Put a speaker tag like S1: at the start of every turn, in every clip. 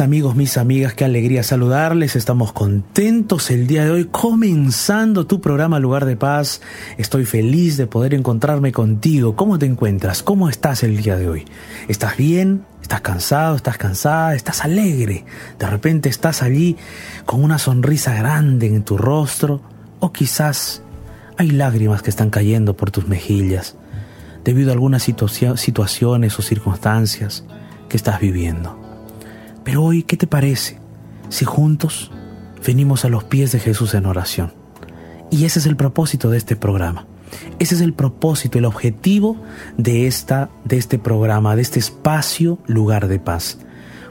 S1: Amigos, mis amigas, qué alegría saludarles. Estamos contentos el día de hoy comenzando tu programa Lugar de Paz. Estoy feliz de poder encontrarme contigo. ¿Cómo te encuentras? ¿Cómo estás el día de hoy? ¿Estás bien? ¿Estás cansado? ¿Estás cansada? ¿Estás alegre? De repente estás allí con una sonrisa grande en tu rostro o quizás hay lágrimas que están cayendo por tus mejillas debido a algunas situaciones o circunstancias que estás viviendo. Pero hoy, ¿qué te parece si juntos venimos a los pies de Jesús en oración? Y ese es el propósito de este programa. Ese es el propósito, el objetivo de, esta, de este programa, de este espacio Lugar de Paz.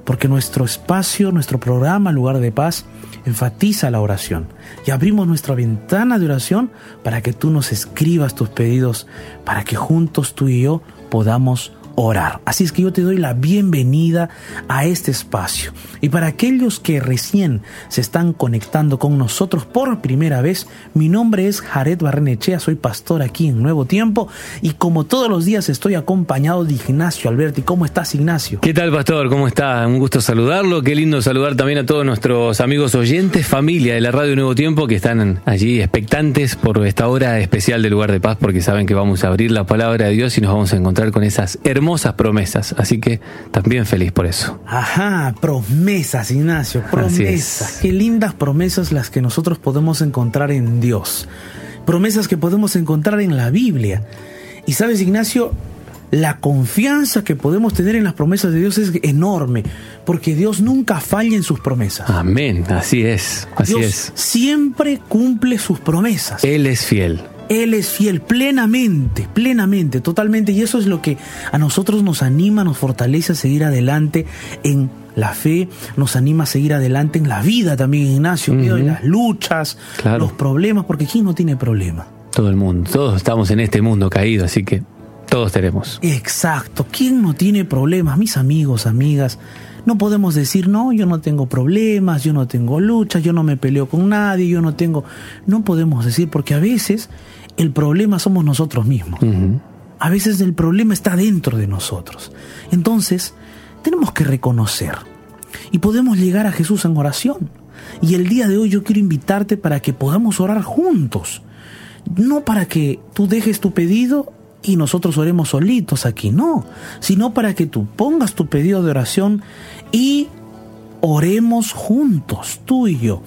S1: Porque nuestro espacio, nuestro programa Lugar de Paz enfatiza la oración. Y abrimos nuestra ventana de oración para que tú nos escribas tus pedidos, para que juntos tú y yo podamos orar. Así es que yo te doy la bienvenida a este espacio. Y para aquellos que recién se están conectando con nosotros por primera vez, mi nombre es Jared Barrenechea, soy pastor aquí en Nuevo Tiempo y como todos los días estoy acompañado de Ignacio Alberti. ¿Cómo estás, Ignacio?
S2: ¿Qué tal, pastor? ¿Cómo está? Un gusto saludarlo. Qué lindo saludar también a todos nuestros amigos oyentes, familia de la Radio Nuevo Tiempo que están allí expectantes por esta hora especial del lugar de paz porque saben que vamos a abrir la palabra de Dios y nos vamos a encontrar con esas hermosas hermosas promesas, así que también feliz por eso.
S1: Ajá, promesas, Ignacio, promesas. Qué lindas promesas las que nosotros podemos encontrar en Dios. Promesas que podemos encontrar en la Biblia. Y sabes, Ignacio, la confianza que podemos tener en las promesas de Dios es enorme, porque Dios nunca falla en sus promesas.
S2: Amén, así es, así
S1: Dios
S2: es.
S1: Siempre cumple sus promesas.
S2: Él es fiel.
S1: Él es fiel plenamente, plenamente, totalmente. Y eso es lo que a nosotros nos anima, nos fortalece a seguir adelante en la fe, nos anima a seguir adelante en la vida también, Ignacio, en las luchas, los problemas, porque ¿quién no tiene problemas?
S2: Todo el mundo, todos estamos en este mundo caído, así que todos tenemos.
S1: Exacto, ¿quién no tiene problemas? Mis amigos, amigas. No podemos decir, no, yo no tengo problemas, yo no tengo luchas, yo no me peleo con nadie, yo no tengo... No podemos decir porque a veces el problema somos nosotros mismos. A veces el problema está dentro de nosotros. Entonces, tenemos que reconocer y podemos llegar a Jesús en oración. Y el día de hoy yo quiero invitarte para que podamos orar juntos. No para que tú dejes tu pedido y nosotros oremos solitos aquí, no, sino para que tú pongas tu pedido de oración y oremos juntos, tú y yo.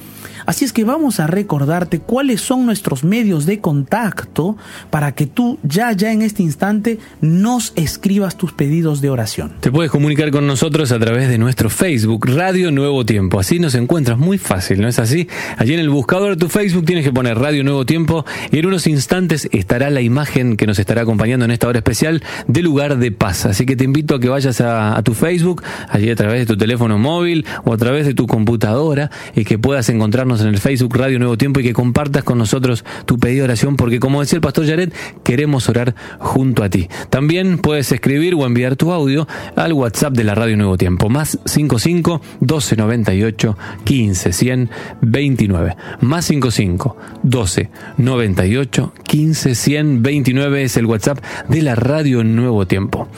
S1: Así es que vamos a recordarte cuáles son nuestros medios de contacto para que tú ya ya en este instante nos escribas tus pedidos de oración.
S2: Te puedes comunicar con nosotros a través de nuestro Facebook Radio Nuevo Tiempo. Así nos encuentras muy fácil, ¿no es así? Allí en el buscador de tu Facebook tienes que poner Radio Nuevo Tiempo y en unos instantes estará la imagen que nos estará acompañando en esta hora especial de lugar de paz. Así que te invito a que vayas a, a tu Facebook, allí a través de tu teléfono móvil o a través de tu computadora y que puedas encontrarnos en el Facebook Radio Nuevo Tiempo y que compartas con nosotros tu pedido de oración, porque como decía el pastor Jared, queremos orar junto a ti. También puedes escribir o enviar tu audio al WhatsApp de la Radio Nuevo Tiempo, más 55 12 98 15 100 29. Más 55 12 98 15 100 29 es el WhatsApp de la Radio Nuevo Tiempo.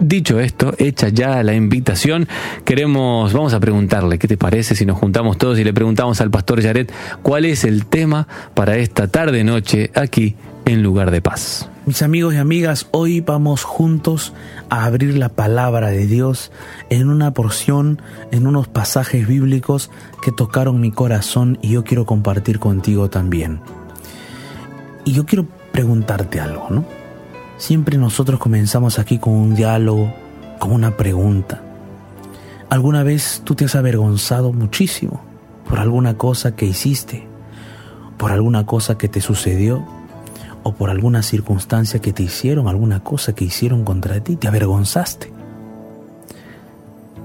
S2: Dicho esto, hecha ya la invitación, queremos, vamos a preguntarle, ¿qué te parece si nos juntamos todos y le preguntamos al pastor Yaret, ¿cuál es el tema para esta tarde-noche aquí en Lugar de Paz?
S1: Mis amigos y amigas, hoy vamos juntos a abrir la palabra de Dios en una porción, en unos pasajes bíblicos que tocaron mi corazón y yo quiero compartir contigo también. Y yo quiero preguntarte algo, ¿no? Siempre nosotros comenzamos aquí con un diálogo, con una pregunta. ¿Alguna vez tú te has avergonzado muchísimo? Por alguna cosa que hiciste, por alguna cosa que te sucedió o por alguna circunstancia que te hicieron, alguna cosa que hicieron contra ti, te avergonzaste.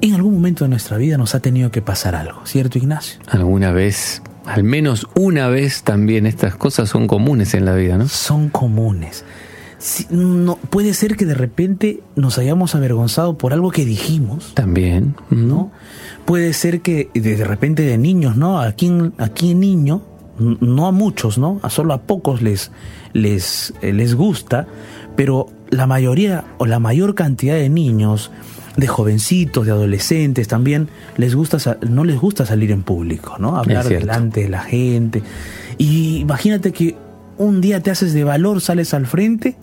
S1: En algún momento de nuestra vida nos ha tenido que pasar algo, ¿cierto Ignacio?
S2: Alguna vez, al menos una vez también, estas cosas son comunes en la vida, ¿no?
S1: Son comunes. No, puede ser que de repente nos hayamos avergonzado por algo que dijimos.
S2: También.
S1: ¿No? puede ser que de repente de niños, ¿no? Aquí, aquí en niño, no a muchos, ¿no? A solo a pocos les, les, eh, les gusta, pero la mayoría o la mayor cantidad de niños de jovencitos, de adolescentes también, les gusta, no les gusta salir en público, ¿no? Hablar delante de la gente. Y imagínate que un día te haces de valor, sales al frente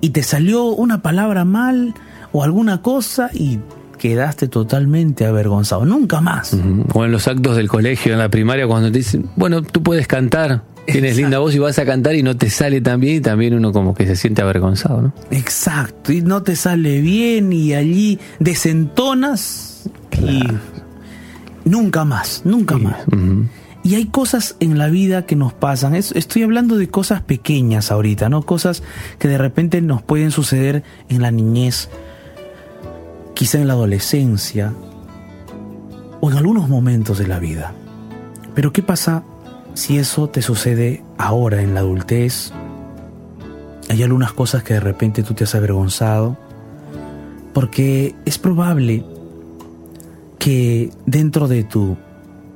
S1: y te salió una palabra mal o alguna cosa y quedaste totalmente avergonzado. Nunca más.
S2: O en los actos del colegio, en la primaria, cuando te dicen, bueno, tú puedes cantar, tienes linda voz y vas a cantar y no te sale tan bien y también uno como que se siente avergonzado, ¿no?
S1: Exacto, y no te sale bien y allí desentonas y nunca más, nunca más. Y hay cosas en la vida que nos pasan. Estoy hablando de cosas pequeñas ahorita, ¿no? Cosas que de repente nos pueden suceder en la niñez, quizá en la adolescencia o en algunos momentos de la vida. Pero ¿qué pasa si eso te sucede ahora en la adultez? Hay algunas cosas que de repente tú te has avergonzado porque es probable que dentro de tu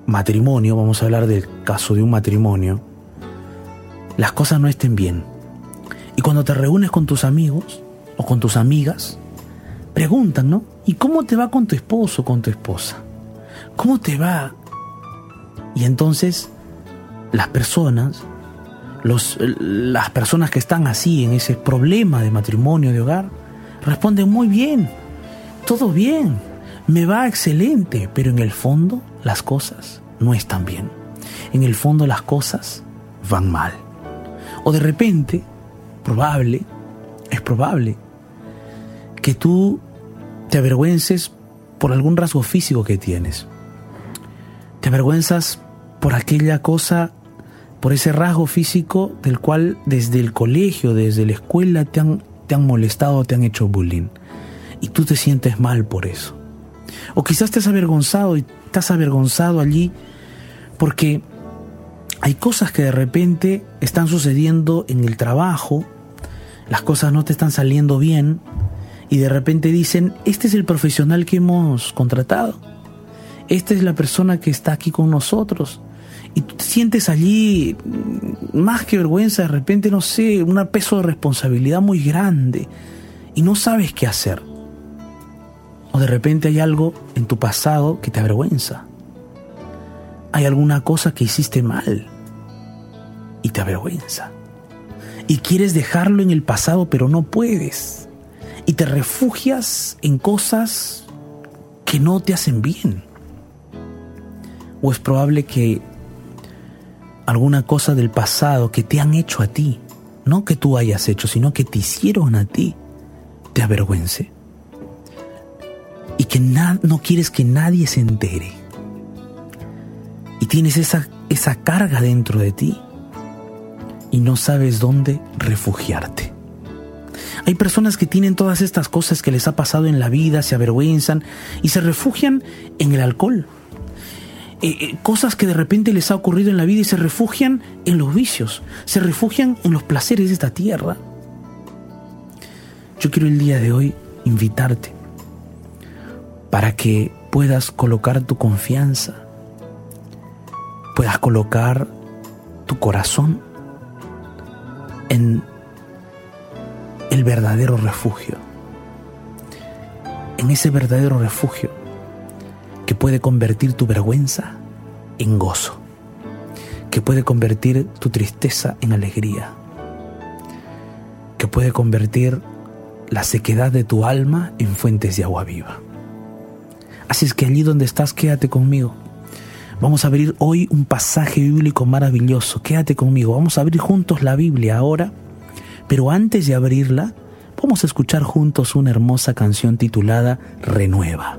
S1: matrimonio, vamos a hablar del caso de un matrimonio, las cosas no estén bien. Y cuando te reúnes con tus amigos o con tus amigas, preguntan, ¿no? ¿Y cómo te va con tu esposo o con tu esposa? ¿Cómo te va? Y entonces las personas, las personas que están así en ese problema de matrimonio, de hogar, responden muy bien, todo bien, me va excelente, pero en el fondo las cosas no están bien. En el fondo las cosas van mal. O de repente, probable, es probable que tú te avergüences por algún rasgo físico que tienes. Te avergüenzas por aquella cosa, por ese rasgo físico del cual desde el colegio, desde la escuela te han, te han molestado, te han hecho bullying. Y tú te sientes mal por eso. O quizás te has avergonzado y estás avergonzado allí porque hay cosas que de repente están sucediendo en el trabajo, las cosas no te están saliendo bien y de repente dicen, este es el profesional que hemos contratado, esta es la persona que está aquí con nosotros. Y tú te sientes allí, mm, más que vergüenza, de repente, no sé, un peso de responsabilidad muy grande y no sabes qué hacer. O de repente hay algo en tu pasado que te avergüenza. Hay alguna cosa que hiciste mal y te avergüenza. Y quieres dejarlo en el pasado pero no puedes. Y te refugias en cosas que no te hacen bien. O es probable que alguna cosa del pasado que te han hecho a ti, no que tú hayas hecho, sino que te hicieron a ti, te avergüence y que no quieres que nadie se entere. Y tienes esa, esa carga dentro de ti y no sabes dónde refugiarte. Hay personas que tienen todas estas cosas que les ha pasado en la vida, se avergüenzan y se refugian en el alcohol. Eh, eh, cosas que de repente les ha ocurrido en la vida y se refugian en los vicios, se refugian en los placeres de esta tierra. Yo quiero el día de hoy invitarte para que puedas colocar tu confianza, puedas colocar tu corazón en el verdadero refugio, en ese verdadero refugio que puede convertir tu vergüenza en gozo, que puede convertir tu tristeza en alegría, que puede convertir la sequedad de tu alma en fuentes de agua viva. Así es que allí donde estás, quédate conmigo. Vamos a abrir hoy un pasaje bíblico maravilloso. Quédate conmigo. Vamos a abrir juntos la Biblia ahora. Pero antes de abrirla, vamos a escuchar juntos una hermosa canción titulada Renueva.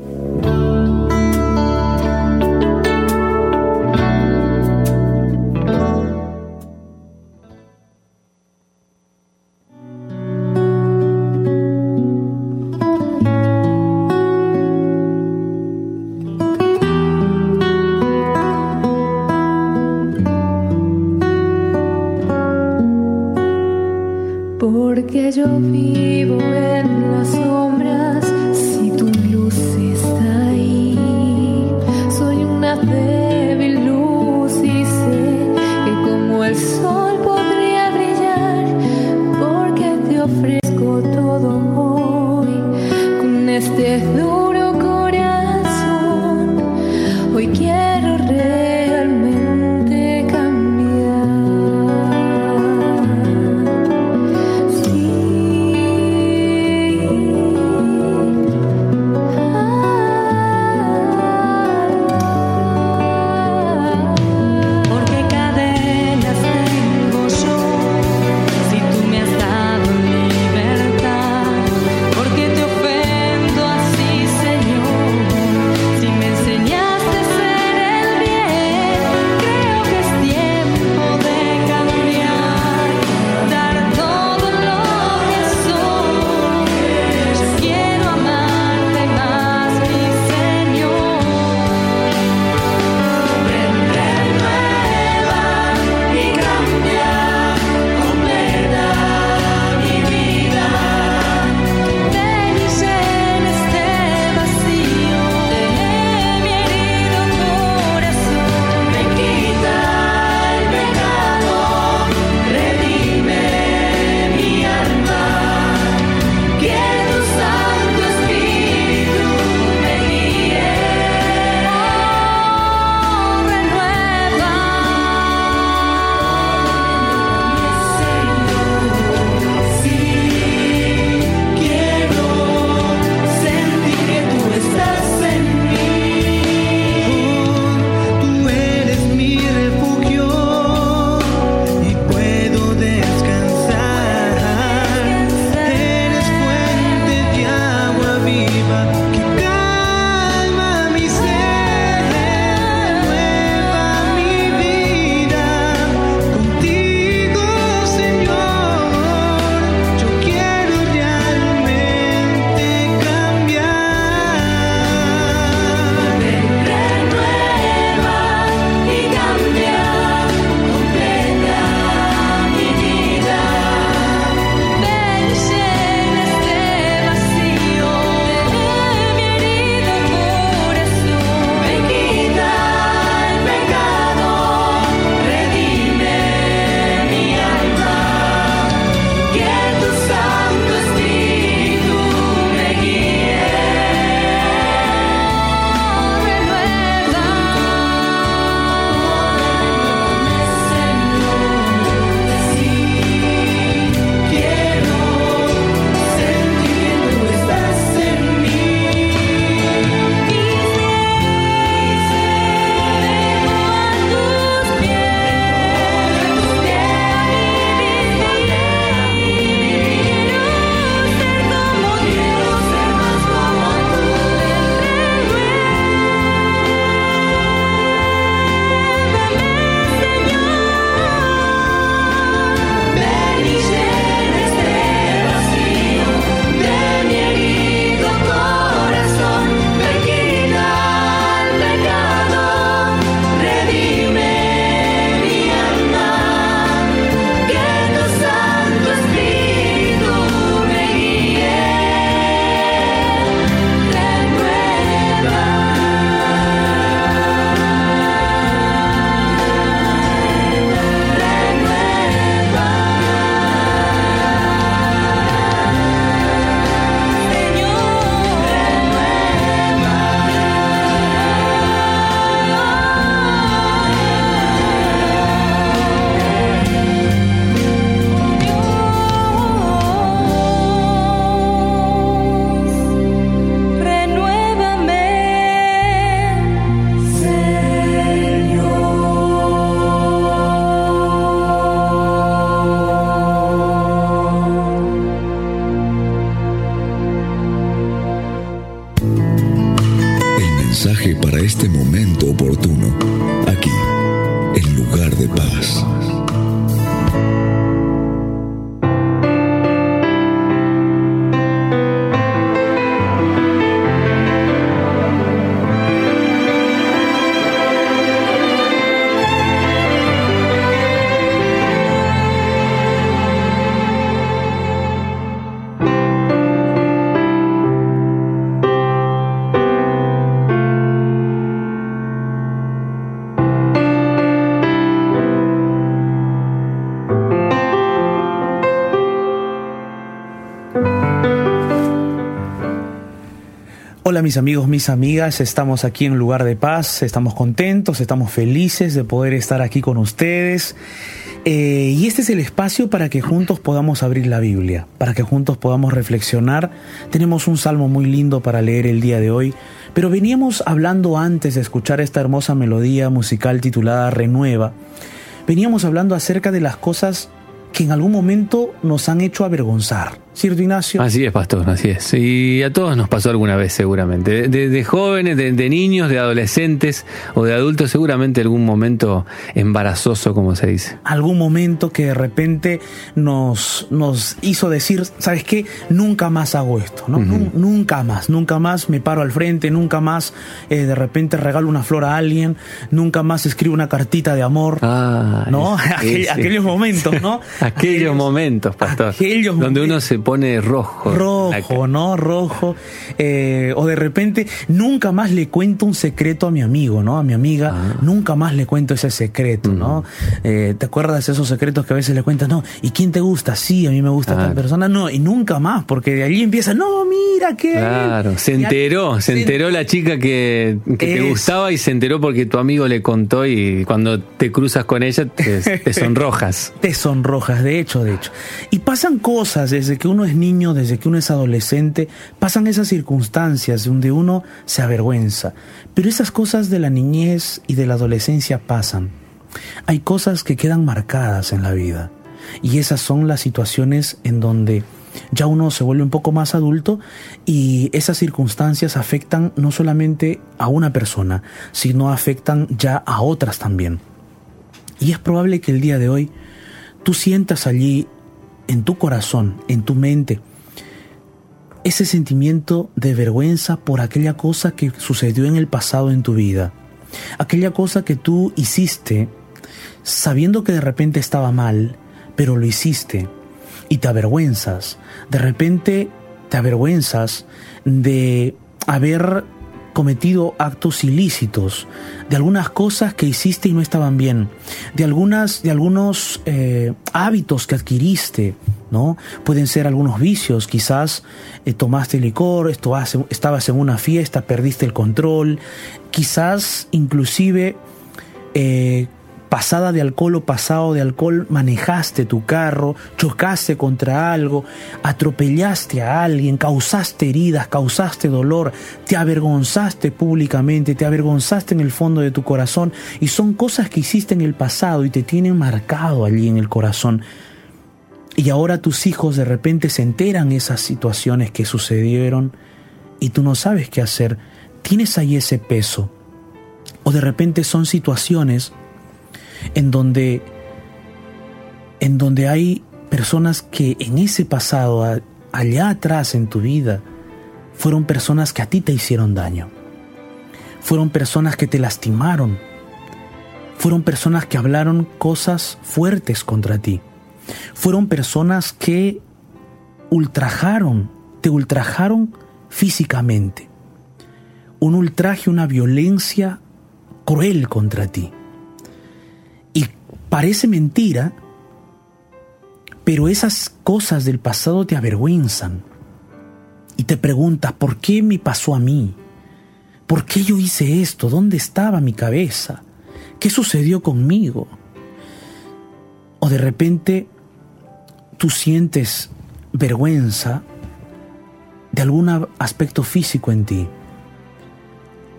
S1: Hola mis amigos, mis amigas, estamos aquí en Lugar de Paz, estamos contentos, estamos felices de poder estar aquí con ustedes. Eh, y este es el espacio para que juntos podamos abrir la Biblia, para que juntos podamos reflexionar. Tenemos un salmo muy lindo para leer el día de hoy, pero veníamos hablando antes de escuchar esta hermosa melodía musical titulada Renueva. Veníamos hablando acerca de las cosas que en algún momento nos han hecho avergonzar. ¿Cierto, Ignacio?
S2: Así es, pastor, así es. Y a todos nos pasó alguna vez, seguramente. De, jóvenes, de, niños, de adolescentes o de adultos, seguramente algún momento embarazoso, como se dice.
S1: Algún momento que de repente nos, nos hizo decir, ¿sabes qué? Nunca más hago esto, ¿no? Nunca más, nunca más me paro al frente, nunca más eh, de repente regalo una flor a alguien, nunca más escribo una cartita de amor, ah, ¿no? aquellos momentos, ¿no?
S2: aquellos, momentos, pastor. Aquellos donde uno se pone rojo.
S1: Rojo, ¿no? Rojo. Eh, o de repente, nunca más le cuento un secreto a mi amigo, ¿no? A mi amiga, ah. nunca más le cuento ese secreto, ¿no? Eh, ¿Te acuerdas de esos secretos que a veces le cuentas? No, ¿y quién te gusta? Sí, a mí me gusta tal persona. No, y nunca más, porque de allí empieza, no, mira que.
S2: Claro, se enteró, se enteró la chica que, te gustaba y se enteró porque tu amigo le contó y cuando te cruzas con ella te, te sonrojas.
S1: te sonrojas, de hecho, de hecho. Y pasan cosas desde que uno uno es niño, desde que uno es adolescente, pasan esas circunstancias donde uno se avergüenza. Pero esas cosas de la niñez y de la adolescencia pasan. Hay cosas que quedan marcadas en la vida. Y esas son las situaciones en donde ya uno se vuelve un poco más adulto y esas circunstancias afectan no solamente a una persona, sino afectan ya a otras también. Y es probable que el día de hoy tú sientas allí en tu corazón, en tu mente, ese sentimiento de vergüenza por aquella cosa que sucedió en el pasado en tu vida, aquella cosa que tú hiciste sabiendo que de repente estaba mal, pero lo hiciste y te avergüenzas, de repente te avergüenzas de haber cometido actos ilícitos, de algunas cosas que hiciste y no estaban bien, de algunas, de algunos eh, hábitos que adquiriste, ¿no? Pueden ser algunos vicios, quizás eh, tomaste licor, estabas en una fiesta, perdiste el control, quizás inclusive eh, pasada de alcohol o pasado de alcohol, manejaste tu carro, chocaste contra algo, atropellaste a alguien, causaste heridas, causaste dolor, te avergonzaste públicamente, te avergonzaste en el fondo de tu corazón y son cosas que hiciste en el pasado y te tienen marcado allí en el corazón. Y ahora tus hijos de repente se enteran esas situaciones que sucedieron y tú no sabes qué hacer. Tienes ahí ese peso. O de repente son situaciones en donde, en donde hay personas que en ese pasado, allá atrás en tu vida, fueron personas que a ti te hicieron daño. Fueron personas que te lastimaron. Fueron personas que hablaron cosas fuertes contra ti. Fueron personas que ultrajaron, te ultrajaron físicamente. Un ultraje, una violencia cruel contra ti. Parece mentira, pero esas cosas del pasado te avergüenzan. Y te preguntas, ¿por qué me pasó a mí? ¿Por qué yo hice esto? ¿Dónde estaba mi cabeza? ¿Qué sucedió conmigo? O de repente tú sientes vergüenza de algún aspecto físico en ti.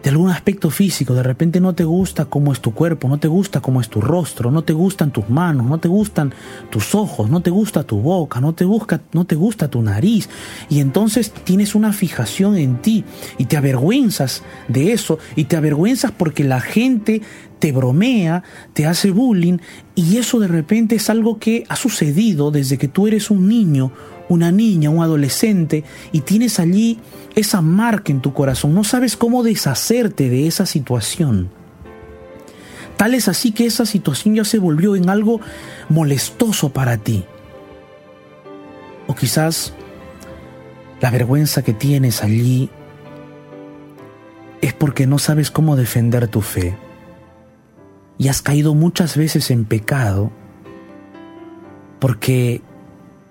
S1: De algún aspecto físico, de repente no te gusta cómo es tu cuerpo, no te gusta cómo es tu rostro, no te gustan tus manos, no te gustan tus ojos, no te gusta tu boca, no te, no te gusta tu nariz. Y entonces tienes una fijación en ti y te avergüenzas de eso y te avergüenzas porque la gente te bromea, te hace bullying y eso de repente es algo que ha sucedido desde que tú eres un niño una niña, un adolescente, y tienes allí esa marca en tu corazón, no sabes cómo deshacerte de esa situación. Tal es así que esa situación ya se volvió en algo molestoso para ti. O quizás la vergüenza que tienes allí es porque no sabes cómo defender tu fe. Y has caído muchas veces en pecado porque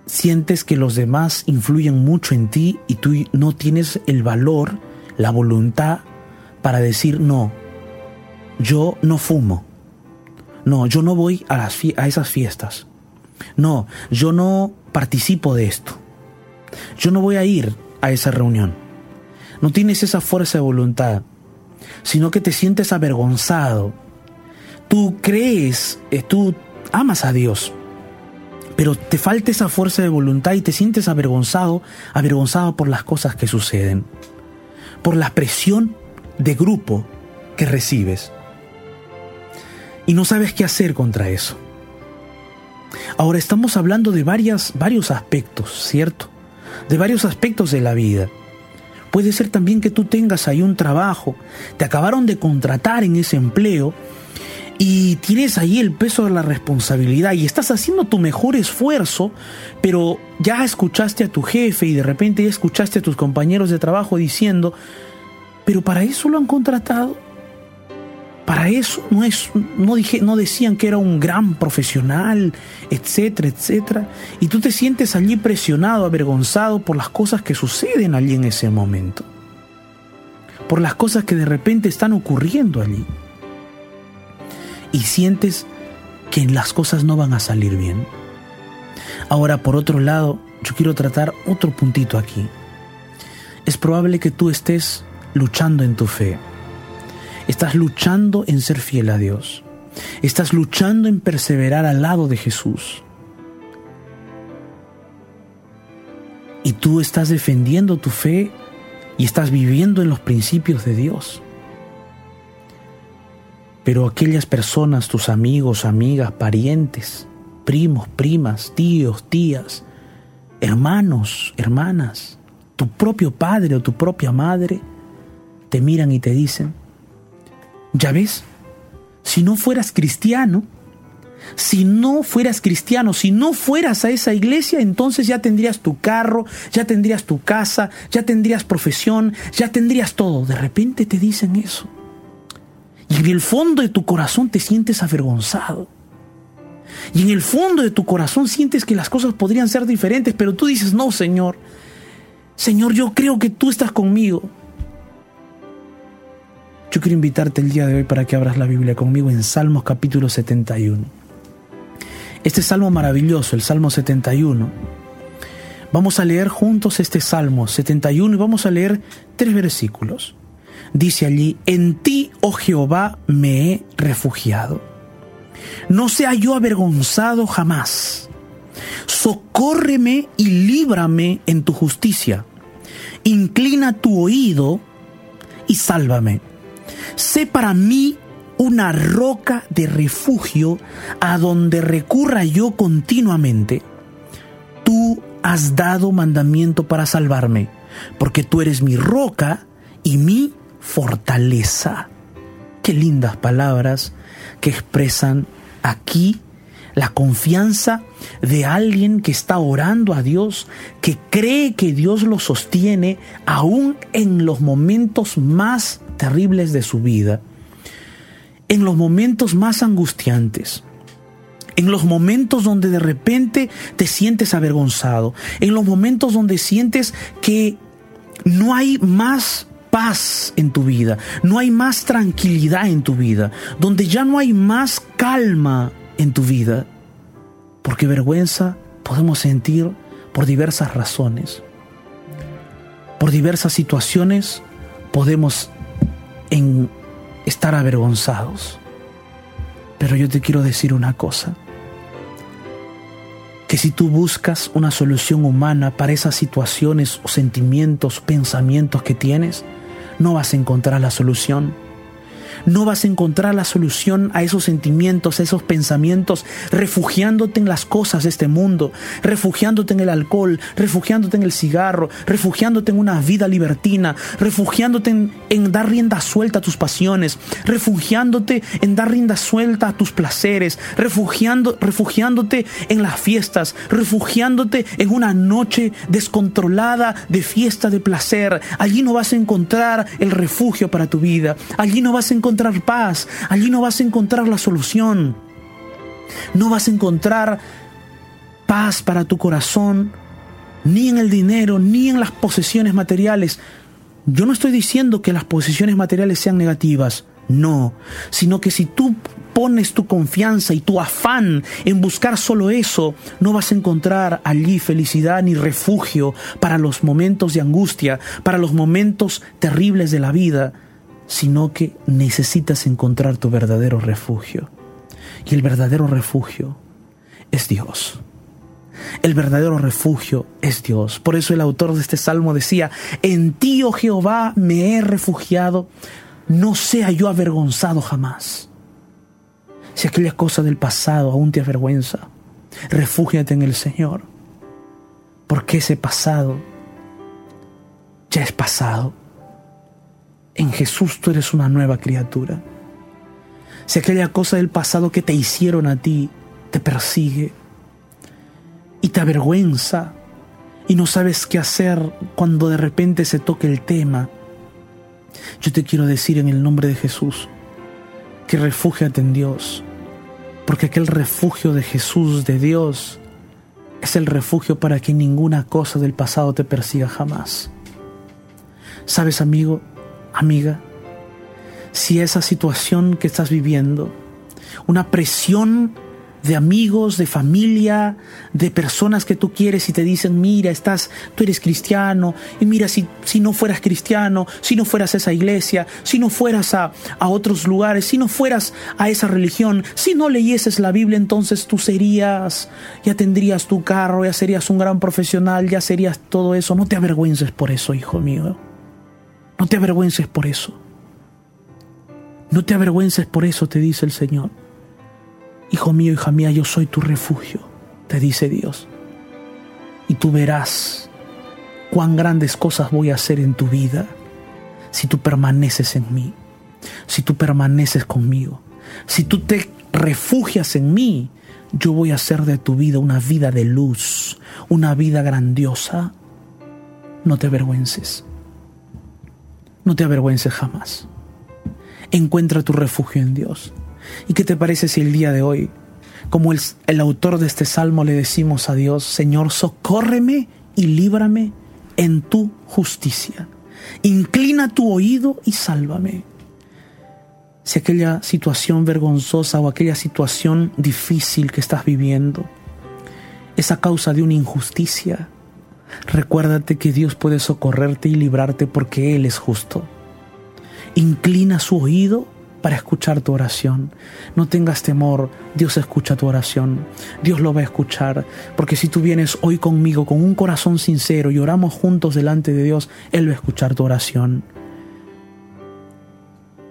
S1: sientes que los demás influyen mucho en ti y tú no tienes el valor, la voluntad para decir no, yo no fumo, no, yo no voy a, las a esas fiestas, no, yo no participo de esto, yo no voy a ir a esa reunión. No tienes esa fuerza de voluntad, sino que te sientes avergonzado. Tú crees, eh, tú amas a Dios, pero te falta esa fuerza de voluntad y te sientes avergonzado, avergonzado por las cosas que suceden, por la presión de grupo que recibes. Y no sabes qué hacer contra eso. Ahora estamos hablando de varias, varios aspectos, ¿cierto? De varios aspectos de la vida. Puede ser también que tú tengas ahí un trabajo, te acabaron de contratar en ese empleo y tienes ahí el peso de la responsabilidad y estás haciendo tu mejor esfuerzo, pero ya escuchaste a tu jefe y de repente ya escuchaste a tus compañeros de trabajo diciendo, pero para eso lo han contratado. Para eso no es no dije no decían que era un gran profesional, etcétera, etcétera, y tú te sientes allí presionado, avergonzado por las cosas que suceden allí en ese momento. Por las cosas que de repente están ocurriendo allí y sientes que las cosas no van a salir bien. Ahora, por otro lado, yo quiero tratar otro puntito aquí. Es probable que tú estés luchando en tu fe. Estás luchando en ser fiel a Dios. Estás luchando en perseverar al lado de Jesús. Y tú estás defendiendo tu fe y estás viviendo en los principios de Dios. Pero aquellas personas, tus amigos, amigas, parientes, primos, primas, tíos, tías, hermanos, hermanas, tu propio padre o tu propia madre, te miran y te dicen, ya ves, si no fueras cristiano, si no fueras cristiano, si no fueras a esa iglesia, entonces ya tendrías tu carro, ya tendrías tu casa, ya tendrías profesión, ya tendrías todo. De repente te dicen eso. Y en el fondo de tu corazón te sientes avergonzado. Y en el fondo de tu corazón sientes que las cosas podrían ser diferentes, pero tú dices, no, Señor. Señor, yo creo que tú estás conmigo. Yo quiero invitarte el día de hoy para que abras la Biblia conmigo en Salmos capítulo 71. Este salmo maravilloso, el Salmo 71. Vamos a leer juntos este Salmo 71 y vamos a leer tres versículos dice allí, en ti, oh Jehová, me he refugiado. No sea yo avergonzado jamás. Socórreme y líbrame en tu justicia. Inclina tu oído y sálvame. Sé para mí una roca de refugio a donde recurra yo continuamente. Tú has dado mandamiento para salvarme, porque tú eres mi roca y mi fortaleza. Qué lindas palabras que expresan aquí la confianza de alguien que está orando a Dios, que cree que Dios lo sostiene aún en los momentos más terribles de su vida, en los momentos más angustiantes, en los momentos donde de repente te sientes avergonzado, en los momentos donde sientes que no hay más paz en tu vida, no hay más tranquilidad en tu vida, donde ya no hay más calma en tu vida. Porque vergüenza podemos sentir por diversas razones. Por diversas situaciones podemos en estar avergonzados. Pero yo te quiero decir una cosa, que si tú buscas una solución humana para esas situaciones o sentimientos, pensamientos que tienes, no vas a encontrar la solución no vas a encontrar la solución a esos sentimientos, a esos pensamientos, refugiándote en las cosas de este mundo, refugiándote en el alcohol, refugiándote en el cigarro, refugiándote en una vida libertina, refugiándote en, dar rienda suelta a tus pasiones, refugiándote en dar rienda suelta a tus placeres, refugiando, refugiándote en las fiestas, refugiándote en una noche descontrolada de fiesta de placer. Allí no vas a encontrar el refugio para tu vida. Allí no vas a encontrar encontrar paz, allí no vas a encontrar la solución. No vas a encontrar paz para tu corazón, ni en el dinero, ni en las posesiones materiales. Yo no estoy diciendo que las posesiones materiales sean negativas, no, sino que si tú pones tu confianza y tu afán en buscar solo eso, no vas a encontrar allí felicidad ni refugio para los momentos de angustia, para los momentos terribles de la vida sino que necesitas encontrar tu verdadero refugio. Y el verdadero refugio es Dios. El verdadero refugio es Dios. Por eso el autor de este salmo decía, en ti, oh Jehová, me he refugiado, no sea yo avergonzado jamás. Si aquella cosa del pasado aún te avergüenza, refúgiate en el Señor, porque ese pasado ya es pasado en Jesús tú eres una nueva criatura. Si aquella cosa del pasado que te hicieron a ti te persigue y te avergüenza y no sabes qué hacer cuando de repente se toque el tema, yo te quiero decir en el nombre de Jesús que refúgiate en Dios, porque aquel refugio de Jesús, de Dios, es el refugio para que ninguna cosa del pasado te persiga jamás. ¿Sabes, amigo? Amiga, si esa situación que estás viviendo, una presión de amigos, de familia, de personas que tú quieres y te dicen, mira, estás, tú eres cristiano, y mira, si, si no fueras cristiano, si no fueras a esa iglesia, si no fueras a, a otros lugares, si no fueras a esa religión, si no leyeses la Biblia, entonces tú serías, ya tendrías tu carro, ya serías un gran profesional, ya serías todo eso. No te avergüences por eso, hijo mío. No te avergüences por eso. No te avergüences por eso, te dice el Señor. Hijo mío, hija mía, yo soy tu refugio, te dice Dios. Y tú verás cuán grandes cosas voy a hacer en tu vida si tú permaneces en mí, si tú permaneces conmigo, si tú te refugias en mí, yo voy a hacer de tu vida una vida de luz, una vida grandiosa. No te avergüences. No te avergüences jamás. Encuentra tu refugio en Dios. ¿Y qué te parece si el día de hoy, como el, el autor de este salmo, le decimos a Dios, Señor, socórreme y líbrame en tu justicia? Inclina tu oído y sálvame. Si aquella situación vergonzosa o aquella situación difícil que estás viviendo es a causa de una injusticia, Recuérdate que Dios puede socorrerte y librarte porque Él es justo. Inclina su oído para escuchar tu oración. No tengas temor, Dios escucha tu oración. Dios lo va a escuchar, porque si tú vienes hoy conmigo con un corazón sincero y oramos juntos delante de Dios, Él va a escuchar tu oración.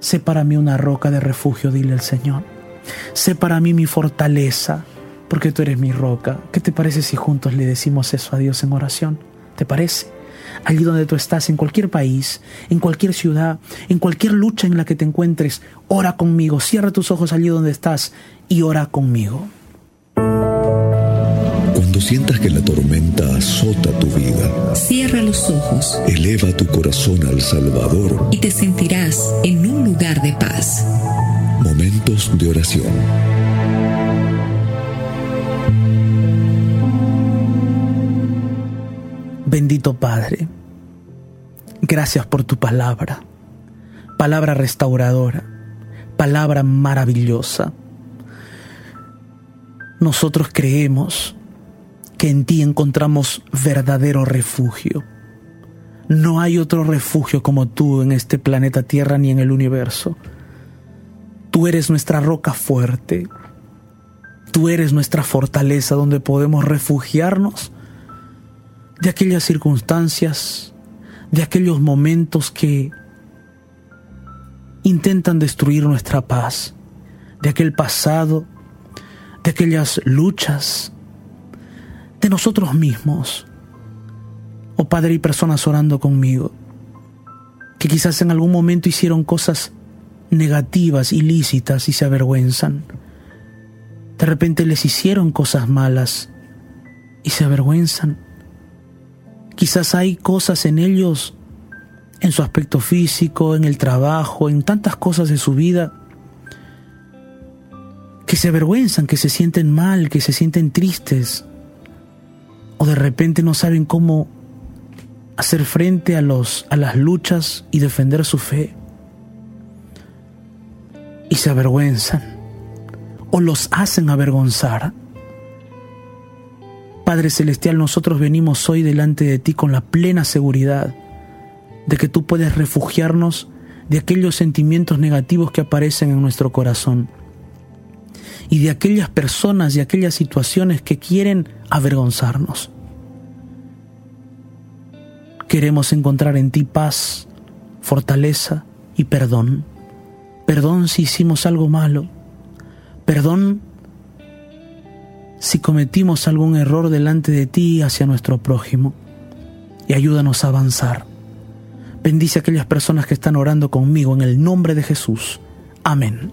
S1: Sé para mí una roca de refugio, dile al Señor. Sé para mí mi fortaleza porque tú eres mi roca. ¿Qué te parece si juntos le decimos eso a Dios en oración? ¿Te parece? Allí donde tú estás, en cualquier país, en cualquier ciudad, en cualquier lucha en la que te encuentres, ora conmigo, cierra tus ojos allí donde estás y ora conmigo.
S3: Cuando sientas que la tormenta azota tu vida,
S4: cierra los ojos,
S3: eleva tu corazón al Salvador
S4: y te sentirás en un lugar de paz.
S3: Momentos de oración.
S1: Bendito Padre, gracias por tu palabra, palabra restauradora, palabra maravillosa. Nosotros creemos que en ti encontramos verdadero refugio. No hay otro refugio como tú en este planeta Tierra ni en el universo. Tú eres nuestra roca fuerte. Tú eres nuestra fortaleza donde podemos refugiarnos de aquellas circunstancias, de aquellos momentos que intentan destruir nuestra paz, de aquel pasado, de aquellas luchas, de nosotros mismos. Oh Padre, y personas orando conmigo, que quizás en algún momento hicieron cosas negativas, ilícitas y se avergüenzan. De repente les hicieron cosas malas y se avergüenzan. Quizás hay cosas en ellos, en su aspecto físico, en el trabajo, en tantas cosas de su vida, que se avergüenzan, que se sienten mal, que se sienten tristes, o de repente no saben cómo hacer frente a, los, a las luchas y defender su fe. Y se avergüenzan, o los hacen avergonzar. Padre Celestial, nosotros venimos hoy delante de ti con la plena seguridad de que tú puedes refugiarnos de aquellos sentimientos negativos que aparecen en nuestro corazón y de aquellas personas y aquellas situaciones que quieren avergonzarnos. Queremos encontrar en ti paz, fortaleza y perdón. Perdón si hicimos algo malo. Perdón si cometimos algún error delante de ti hacia nuestro prójimo. Y ayúdanos a avanzar. Bendice a aquellas personas que están orando conmigo en el nombre de Jesús. Amén.